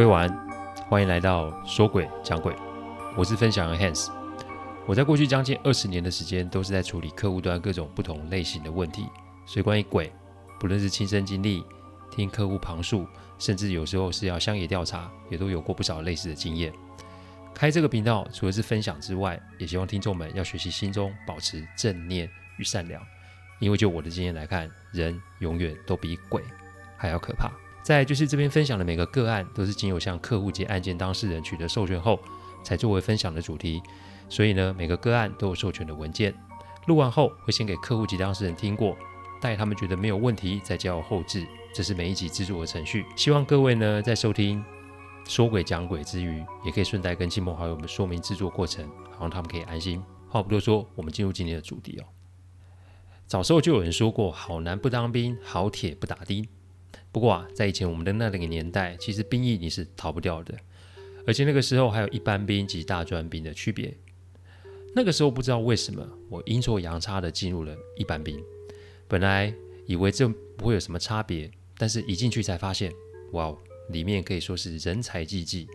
各位，欢迎来到说鬼讲鬼，我是分享人 Hans。我在过去将近二十年的时间，都是在处理客户端各种不同类型的问题，所以关于鬼，不论是亲身经历、听客户旁述，甚至有时候是要乡野调查，也都有过不少类似的经验。开这个频道，除了是分享之外，也希望听众们要学习心中保持正念与善良，因为就我的经验来看，人永远都比鬼还要可怕。再就是这边分享的每个个案，都是经由向客户及案件当事人取得授权后，才作为分享的主题。所以呢，每个个案都有授权的文件。录完后会先给客户及当事人听过，待他们觉得没有问题，再交由后置。这是每一集制作的程序。希望各位呢，在收听说鬼讲鬼之余，也可以顺带跟亲朋好友们说明制作过程，好让他们可以安心。话不多说，我们进入今天的主题哦。早时候就有人说过：“好男不当兵，好铁不打钉。”不过啊，在以前我们的那个年代，其实兵役你是逃不掉的，而且那个时候还有一般兵及大专兵的区别。那个时候不知道为什么，我阴错阳差的进入了一般兵。本来以为这不会有什么差别，但是一进去才发现，哇，里面可以说是人才济济，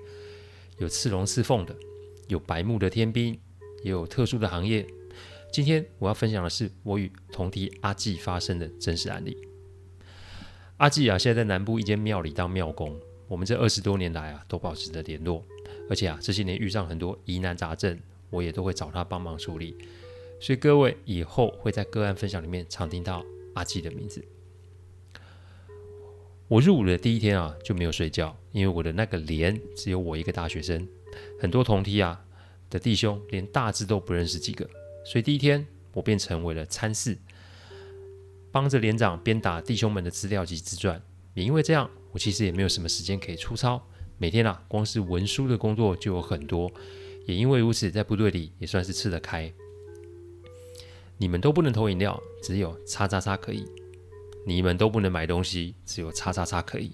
有刺龙刺凤的，有白目的天兵，也有特殊的行业。今天我要分享的是我与同梯阿纪发生的真实案例。阿季啊，现在在南部一间庙里当庙公。我们这二十多年来啊，都保持着联络。而且啊，这些年遇上很多疑难杂症，我也都会找他帮忙处理。所以各位以后会在个案分享里面常听到阿季的名字。我入伍的第一天啊，就没有睡觉，因为我的那个连只有我一个大学生，很多同梯啊的弟兄连大字都不认识几个，所以第一天我便成为了参事。帮着连长编打弟兄们的资料及自传，也因为这样，我其实也没有什么时间可以出操。每天啊，光是文书的工作就有很多。也因为如此，在部队里也算是吃得开。你们都不能投饮料，只有叉叉叉可以；你们都不能买东西，只有叉叉叉可以。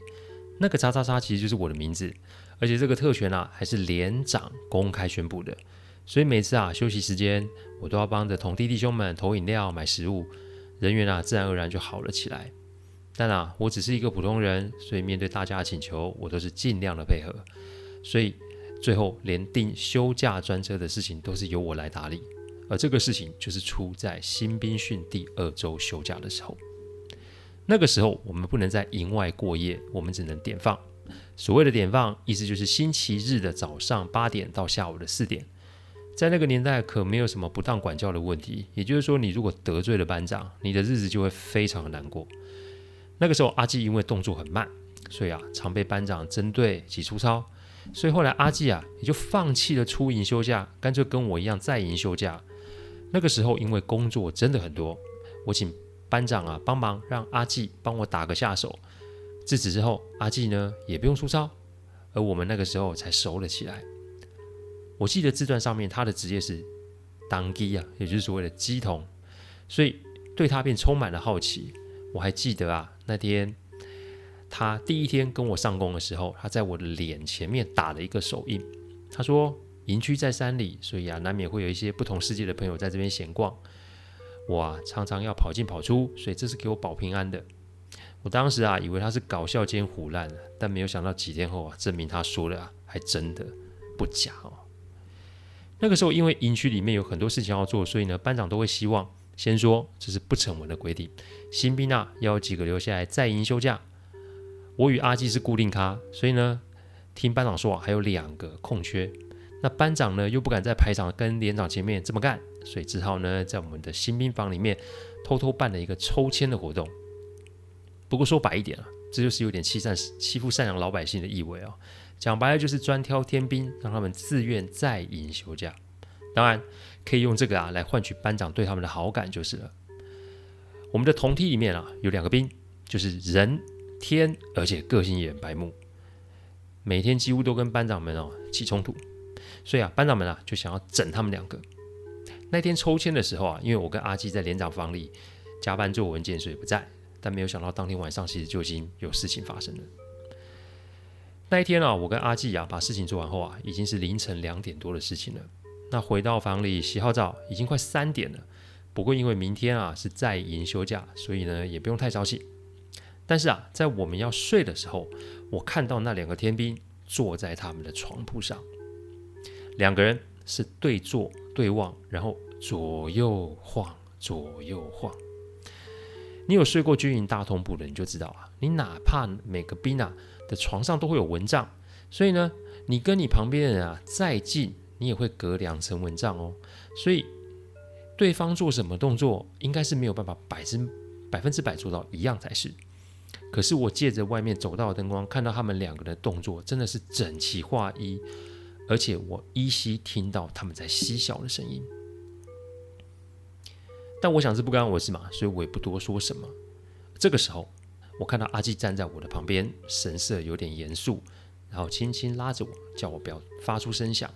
那个叉叉叉其实就是我的名字，而且这个特权啊，还是连长公开宣布的。所以每次啊，休息时间，我都要帮着同弟弟兄们投饮料、买食物。人缘啊，自然而然就好了起来。但啊，我只是一个普通人，所以面对大家的请求，我都是尽量的配合。所以最后连订休假专车的事情都是由我来打理。而这个事情就是出在新兵训第二周休假的时候。那个时候我们不能在营外过夜，我们只能点放。所谓的点放，意思就是星期日的早上八点到下午的四点。在那个年代，可没有什么不当管教的问题。也就是说，你如果得罪了班长，你的日子就会非常的难过。那个时候，阿纪因为动作很慢，所以啊，常被班长针对及粗糙。所以后来，阿纪啊，也就放弃了出营休假，干脆跟我一样在营休假。那个时候，因为工作真的很多，我请班长啊帮忙，让阿纪帮我打个下手。自此之后，阿纪呢也不用粗糙，而我们那个时候才熟了起来。我记得自传上面他的职业是当机啊，也就是所谓的乩童，所以对他便充满了好奇。我还记得啊，那天他第一天跟我上工的时候，他在我的脸前面打了一个手印。他说营区在山里，所以啊难免会有一些不同世界的朋友在这边闲逛。我啊常常要跑进跑出，所以这是给我保平安的。我当时啊以为他是搞笑兼唬烂，但没有想到几天后啊证明他说的啊还真的不假哦。那个时候，因为营区里面有很多事情要做，所以呢，班长都会希望先说这是不成文的规定。新兵啊，要有几个留下来在营休假。我与阿基是固定咖，所以呢，听班长说啊还有两个空缺。那班长呢又不敢在排场跟连长前面这么干，所以只好呢在我们的新兵房里面偷偷办了一个抽签的活动。不过说白一点啊，这就是有点欺善欺负善良老百姓的意味啊。讲白了就是专挑天兵，让他们自愿在营休假。当然可以用这个啊来换取班长对他们的好感就是了。我们的同梯里面啊有两个兵，就是人天，而且个性也很白目，每天几乎都跟班长们哦起冲突。所以啊班长们啊就想要整他们两个。那天抽签的时候啊，因为我跟阿基在连长房里加班做文件，所以不在。但没有想到当天晚上其实就已经有事情发生了。那一天啊，我跟阿纪啊把事情做完后啊，已经是凌晨两点多的事情了。那回到房里洗好澡，已经快三点了。不过因为明天啊是在营休假，所以呢也不用太早起。但是啊，在我们要睡的时候，我看到那两个天兵坐在他们的床铺上，两个人是对坐对望，然后左右晃，左右晃。你有睡过军营大通铺的，你就知道啊，你哪怕每个兵啊的床上都会有蚊帐，所以呢，你跟你旁边的人啊再近，你也会隔两层蚊帐哦。所以对方做什么动作，应该是没有办法百分百分之百做到一样才是。可是我借着外面走道的灯光，看到他们两个人的动作真的是整齐划一，而且我依稀听到他们在嬉笑的声音。但我想是不干我事嘛，所以我也不多说什么。这个时候，我看到阿纪站在我的旁边，神色有点严肃，然后轻轻拉着我，叫我不要发出声响，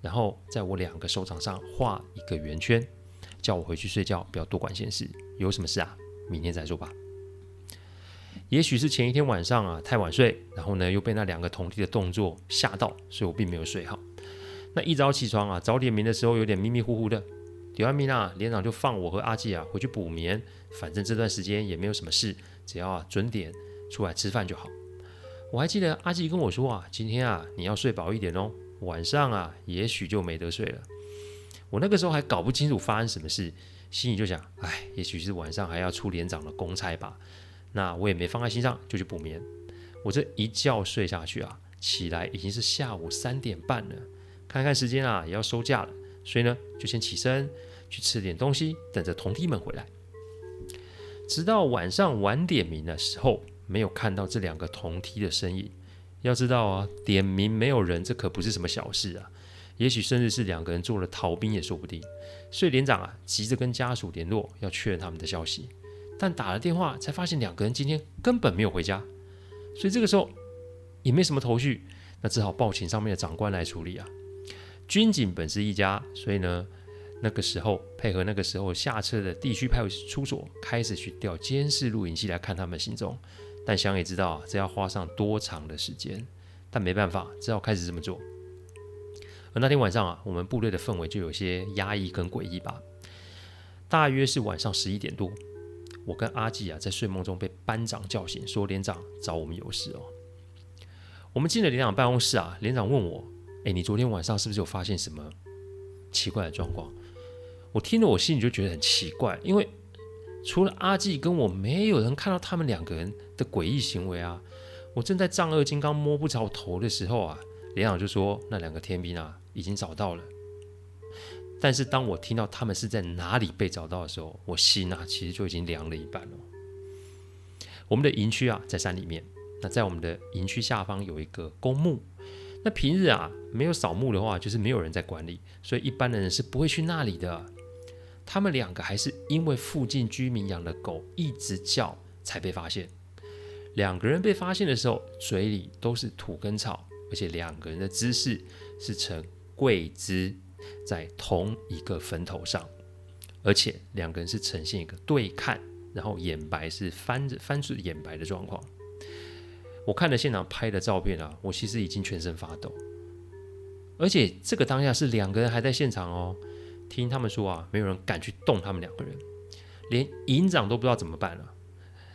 然后在我两个手掌上画一个圆圈，叫我回去睡觉，不要多管闲事。有什么事啊？明天再说吧。也许是前一天晚上啊太晚睡，然后呢又被那两个同弟的动作吓到，所以我并没有睡好。那一早起床啊，早点名的时候有点迷迷糊糊的。点完名啊，连长就放我和阿季啊回去补眠，反正这段时间也没有什么事，只要啊准点出来吃饭就好。我还记得阿吉跟我说啊，今天啊你要睡饱一点哦，晚上啊也许就没得睡了。我那个时候还搞不清楚发生什么事，心里就想，哎，也许是晚上还要出连长的公差吧。那我也没放在心上，就去补眠。我这一觉睡下去啊，起来已经是下午三点半了，看看时间啊也要收假了。所以呢，就先起身去吃点东西，等着同梯们回来。直到晚上晚点名的时候，没有看到这两个同梯的身影。要知道啊，点名没有人，这可不是什么小事啊。也许甚至是两个人做了逃兵也说不定。所以连长啊，急着跟家属联络，要确认他们的消息。但打了电话才发现，两个人今天根本没有回家。所以这个时候也没什么头绪，那只好报请上面的长官来处理啊。军警本是一家，所以呢，那个时候配合那个时候下车的地区派出所，开始去调监视录影器来看他们行踪。但想也知道，这要花上多长的时间，但没办法，只好开始这么做。而那天晚上啊，我们部队的氛围就有些压抑跟诡异吧。大约是晚上十一点多，我跟阿季啊在睡梦中被班长叫醒，说连长找我们有事哦。我们进了连长办公室啊，连长问我。哎，你昨天晚上是不是有发现什么奇怪的状况？我听了，我心里就觉得很奇怪，因为除了阿纪跟我，没有人看到他们两个人的诡异行为啊。我正在丈二金刚摸不着头的时候啊，连长就说那两个天兵啊已经找到了。但是当我听到他们是在哪里被找到的时候，我心啊其实就已经凉了一半了。我们的营区啊在山里面，那在我们的营区下方有一个公墓。那平日啊，没有扫墓的话，就是没有人在管理，所以一般的人是不会去那里的。他们两个还是因为附近居民养的狗一直叫才被发现。两个人被发现的时候，嘴里都是土跟草，而且两个人的姿势是呈跪姿，在同一个坟头上，而且两个人是呈现一个对看，然后眼白是翻着翻出眼白的状况。我看了现场拍的照片啊，我其实已经全身发抖，而且这个当下是两个人还在现场哦。听他们说啊，没有人敢去动他们两个人，连营长都不知道怎么办了。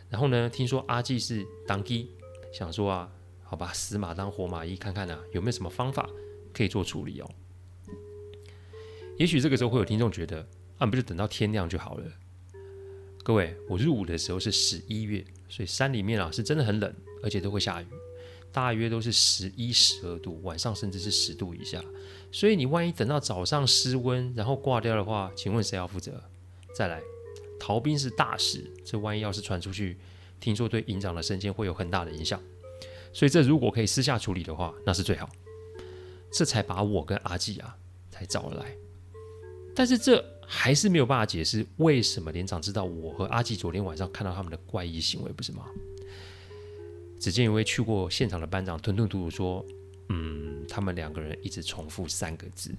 然后呢，听说阿纪是当机，想说啊，好吧，死马当活马医，看看啊有没有什么方法可以做处理哦。也许这个时候会有听众觉得，啊，不就等到天亮就好了？各位，我入伍的时候是十一月，所以山里面啊是真的很冷。而且都会下雨，大约都是十一、十二度，晚上甚至是十度以下。所以你万一等到早上失温，然后挂掉的话，请问谁要负责？再来，逃兵是大事，这万一要是传出去，听说对营长的升迁会有很大的影响。所以这如果可以私下处理的话，那是最好。这才把我跟阿纪啊才找了来。但是这还是没有办法解释为什么连长知道我和阿纪昨天晚上看到他们的怪异行为，不是吗？只见一位去过现场的班长吞吞吐吐说：“嗯，他们两个人一直重复三个字，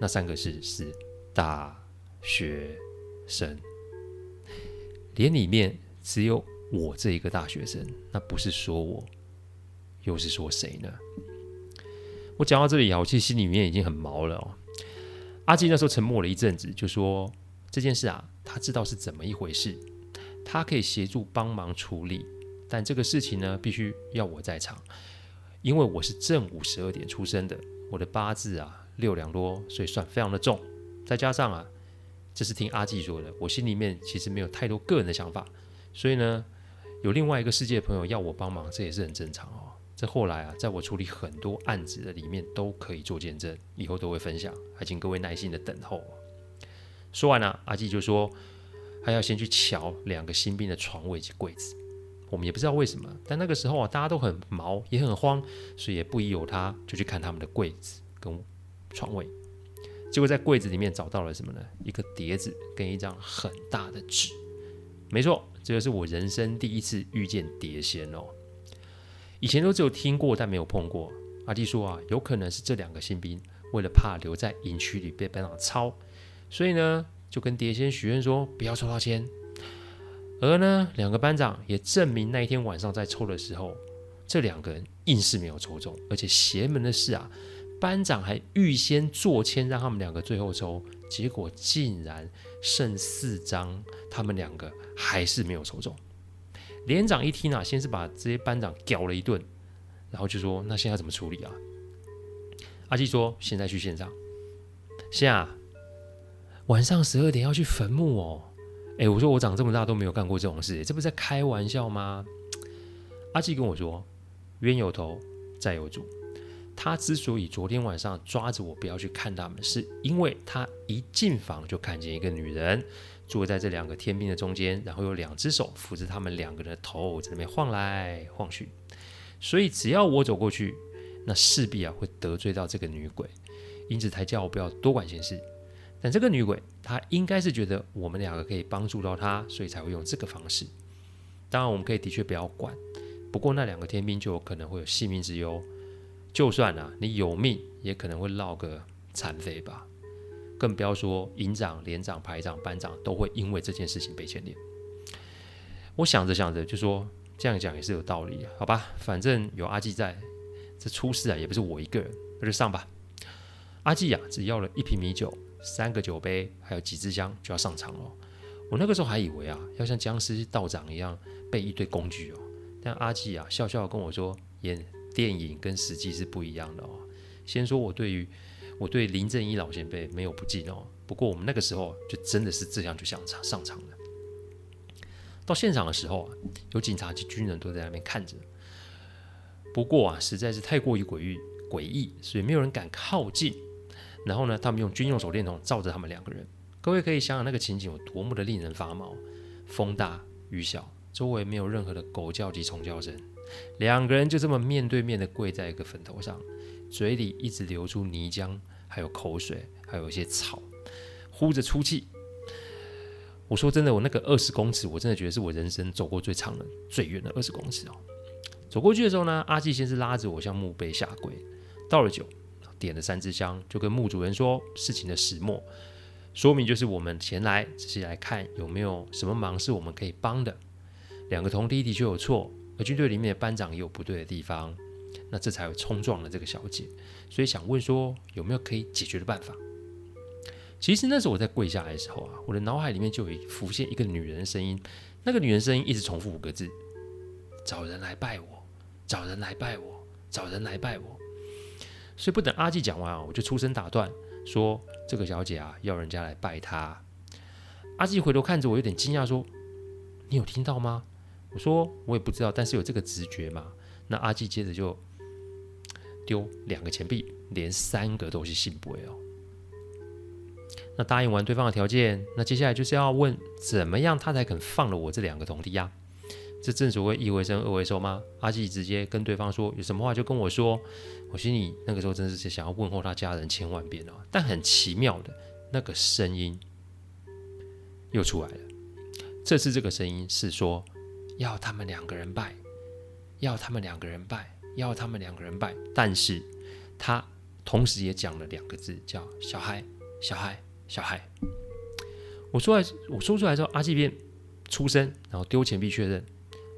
那三个字是大学生。连里面只有我这一个大学生，那不是说我，又是说谁呢？我讲到这里啊，我其实心里面已经很毛了哦。阿纪那时候沉默了一阵子，就说这件事啊，他知道是怎么一回事，他可以协助帮忙处理。”但这个事情呢，必须要我在场，因为我是正午十二点出生的，我的八字啊六两多，所以算非常的重。再加上啊，这是听阿纪说的，我心里面其实没有太多个人的想法，所以呢，有另外一个世界的朋友要我帮忙，这也是很正常哦。这后来啊，在我处理很多案子的里面都可以做见证，以后都会分享，还请各位耐心的等候。说完了啊，阿纪就说还要先去瞧两个新兵的床位及柜子。我们也不知道为什么，但那个时候啊，大家都很毛，也很慌，所以也不疑有他，就去看他们的柜子跟床位。结果在柜子里面找到了什么呢？一个碟子跟一张很大的纸。没错，这个是我人生第一次遇见碟仙哦。以前都只有听过，但没有碰过。阿弟说啊，有可能是这两个新兵为了怕留在营区里被班长抄，所以呢，就跟碟仙许愿说不要抽到签。而呢，两个班长也证明那一天晚上在抽的时候，这两个人硬是没有抽中。而且邪门的是啊，班长还预先做签让他们两个最后抽，结果竟然剩四张，他们两个还是没有抽中。连长一听啊，先是把这些班长屌了一顿，然后就说：“那现在怎么处理啊？”阿纪说：“现在去现场。”现在晚上十二点要去坟墓哦。哎，我说我长这么大都没有干过这种事，这不是在开玩笑吗？阿纪跟我说：“冤有头，债有主。他之所以昨天晚上抓着我不要去看他们，是因为他一进房就看见一个女人。”坐在这两个天兵的中间，然后有两只手扶着他们两个人的头，在那边晃来晃去。所以只要我走过去，那势必啊会得罪到这个女鬼，因此才叫我不要多管闲事。但这个女鬼她应该是觉得我们两个可以帮助到她，所以才会用这个方式。当然，我们可以的确不要管，不过那两个天兵就有可能会有性命之忧。就算啊你有命，也可能会落个残废吧。更不要说营长、连长、排长、班长都会因为这件事情被牵连。我想着想着就说，这样讲也是有道理，好吧？反正有阿纪在，这出事啊也不是我一个人，那就上吧。阿纪呀，只要了一瓶米酒、三个酒杯，还有几支香，就要上场了。我那个时候还以为啊，要像僵尸道长一样备一堆工具哦。但阿纪啊，笑笑跟我说，演电影跟实际是不一样的哦。先说我对于。我对林正一老前辈没有不敬哦，不过我们那个时候就真的是这样就上上场了。到现场的时候啊，有警察及军人都在那边看着。不过啊，实在是太过于诡异诡异，所以没有人敢靠近。然后呢，他们用军用手电筒照着他们两个人。各位可以想想那个情景有多么的令人发毛。风大雨小，周围没有任何的狗叫及虫叫声，两个人就这么面对面的跪在一个坟头上。嘴里一直流出泥浆，还有口水，还有一些草，呼着粗气。我说真的，我那个二十公尺，我真的觉得是我人生走过最长的、最远的二十公尺哦。走过去的时候呢，阿季先是拉着我向墓碑下跪，倒了酒，点了三支香，就跟墓主人说事情的始末，说明就是我们前来只是来看有没有什么忙是我们可以帮的。两个同弟的确有错，而军队里面的班长也有不对的地方。那这才会冲撞了这个小姐，所以想问说有没有可以解决的办法？其实那时候我在跪下来的时候啊，我的脑海里面就有浮现一个女人的声音，那个女人声音一直重复五个字：找人来拜我，找人来拜我，找人来拜我。所以不等阿纪讲完啊，我就出声打断，说这个小姐啊要人家来拜她。阿纪回头看着我，有点惊讶，说：“你有听到吗？”我说：“我也不知道，但是有这个直觉嘛。”那阿纪接着就。丢两个钱币，连三个都是圣杯哦。那答应完对方的条件，那接下来就是要问怎么样他才肯放了我这两个铜弟呀？这正所谓一回生二回熟吗？阿纪直接跟对方说，有什么话就跟我说。我心里那个时候真的是想要问候他家人千万遍哦。但很奇妙的，那个声音又出来了。这次这个声音是说要他们两个人拜，要他们两个人拜。要他们两个人拜，但是他同时也讲了两个字，叫“小孩，小孩，小孩”。我说来，我说出来之后，阿纪便出声，然后丢钱币确认。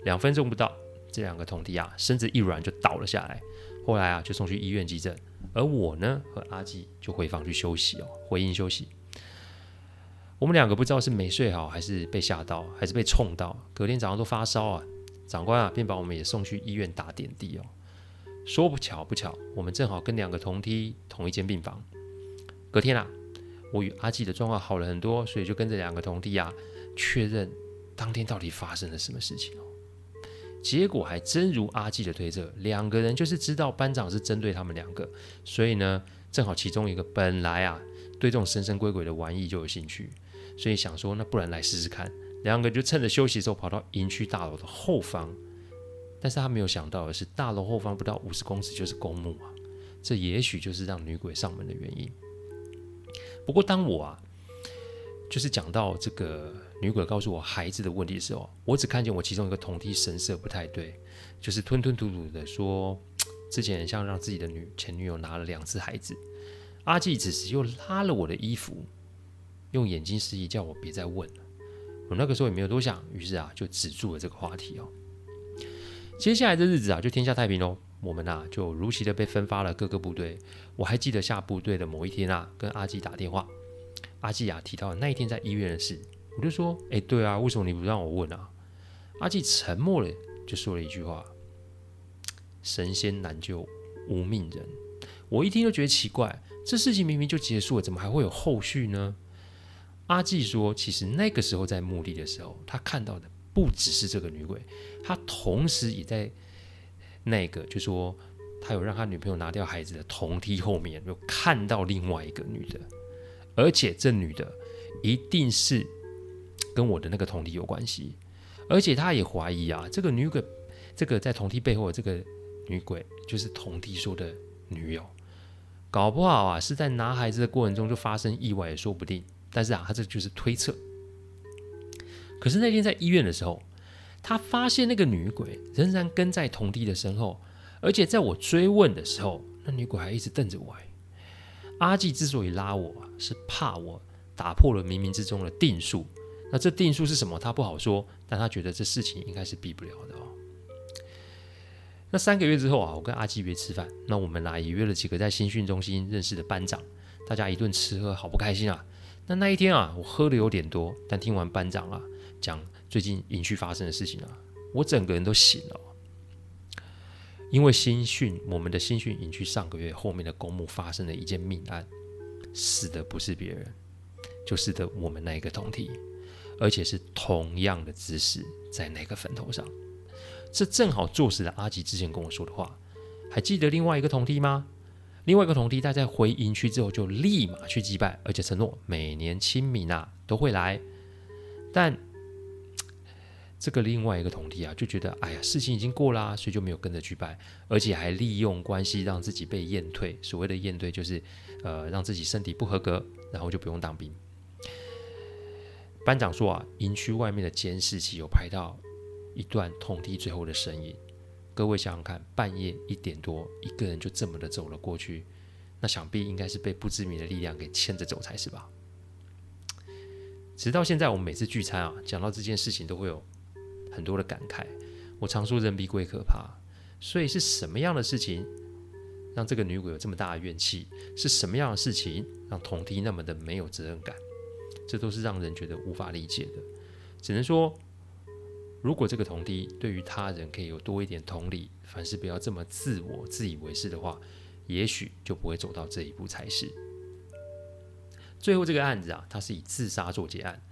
两分钟不到，这两个同弟啊，身子一软就倒了下来。后来啊，就送去医院急诊。而我呢，和阿纪就回房去休息哦，回营休息。我们两个不知道是没睡好，还是被吓到，还是被冲到，隔天早上都发烧啊。长官啊，便把我们也送去医院打点滴哦。说不巧不巧，我们正好跟两个同梯同一间病房。隔天啊，我与阿纪的状况好了很多，所以就跟这两个同梯啊确认当天到底发生了什么事情。结果还真如阿纪的推测，两个人就是知道班长是针对他们两个，所以呢，正好其中一个本来啊对这种神神鬼鬼的玩意就有兴趣，所以想说那不然来试试看。两个就趁着休息的时候跑到营区大楼的后方，但是他没有想到的是，大楼后方不到五十公尺就是公墓啊，这也许就是让女鬼上门的原因。不过当我啊，就是讲到这个女鬼告诉我孩子的问题的时候，我只看见我其中一个同梯神色不太对，就是吞吞吐吐的说，之前像让自己的女前女友拿了两只孩子。阿纪此时又拉了我的衣服，用眼睛示意叫我别再问了。我那个时候也没有多想，于是啊就止住了这个话题哦。接下来的日子啊就天下太平喽，我们啊就如期的被分发了各个部队。我还记得下部队的某一天啊，跟阿纪打电话，阿纪啊提到那一天在医院的事，我就说，哎，对啊，为什么你不让我问啊？阿纪沉默了，就说了一句话：神仙难救无命人。我一听就觉得奇怪，这事情明明就结束了，怎么还会有后续呢？阿纪说：“其实那个时候在墓地的时候，他看到的不只是这个女鬼，他同时也在那个，就说他有让他女朋友拿掉孩子的铜梯后面，有看到另外一个女的，而且这女的一定是跟我的那个同弟有关系，而且他也怀疑啊，这个女鬼，这个在同弟背后的这个女鬼，就是同弟说的女友，搞不好啊是在拿孩子的过程中就发生意外也说不定。”但是啊，他这就是推测。可是那天在医院的时候，他发现那个女鬼仍然跟在同弟的身后，而且在我追问的时候，那女鬼还一直瞪着我。阿纪之所以拉我，是怕我打破了冥冥之中的定数。那这定数是什么？他不好说，但他觉得这事情应该是避不了的哦。那三个月之后啊，我跟阿基约吃饭，那我们啊也约了几个在新训中心认识的班长，大家一顿吃喝，好不开心啊。那那一天啊，我喝的有点多，但听完班长啊讲最近营区发生的事情啊，我整个人都醒了。因为新训，我们的新训营区上个月后面的公墓发生了一件命案，死的不是别人，就是的我们那一个同体，而且是同样的姿势在那个坟头上。这正好坐实了阿吉之前跟我说的话。还记得另外一个同梯吗？另外一个同梯，他在回营区之后就立马去祭拜，而且承诺每年清明啊都会来。但 这个另外一个同梯啊就觉得，哎呀，事情已经过啦，所以就没有跟着去拜，而且还利用关系让自己被验退。所谓的验退就是，呃，让自己身体不合格，然后就不用当兵。班长说啊，营区外面的监视器有拍到一段同梯最后的身影。各位想想看，半夜一点多，一个人就这么的走了过去，那想必应该是被不知名的力量给牵着走才是吧？直到现在，我们每次聚餐啊，讲到这件事情，都会有很多的感慨。我常说人比鬼可怕，所以是什么样的事情让这个女鬼有这么大的怨气？是什么样的事情让同梯那么的没有责任感？这都是让人觉得无法理解的。只能说。如果这个同梯对于他人可以有多一点同理，凡事不要这么自我、自以为是的话，也许就不会走到这一步才是。最后这个案子啊，它是以自杀作结案。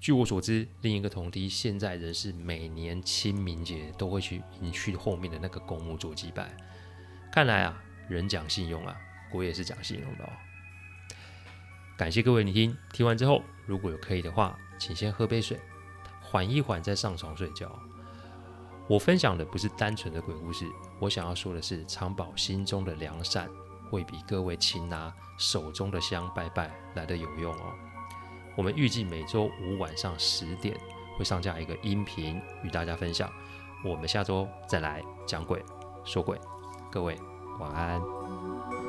据我所知，另一个同梯现在仍是每年清明节都会去营区后面的那个公墓做祭拜。看来啊，人讲信用啊，鬼也是讲信用的哦。感谢各位聆听，听完之后如果有可以的话，请先喝杯水。缓一缓，再上床睡觉。我分享的不是单纯的鬼故事，我想要说的是，常保心中的良善，会比各位勤拿手中的香拜拜来得有用哦。我们预计每周五晚上十点会上架一个音频与大家分享。我们下周再来讲鬼说鬼，各位晚安。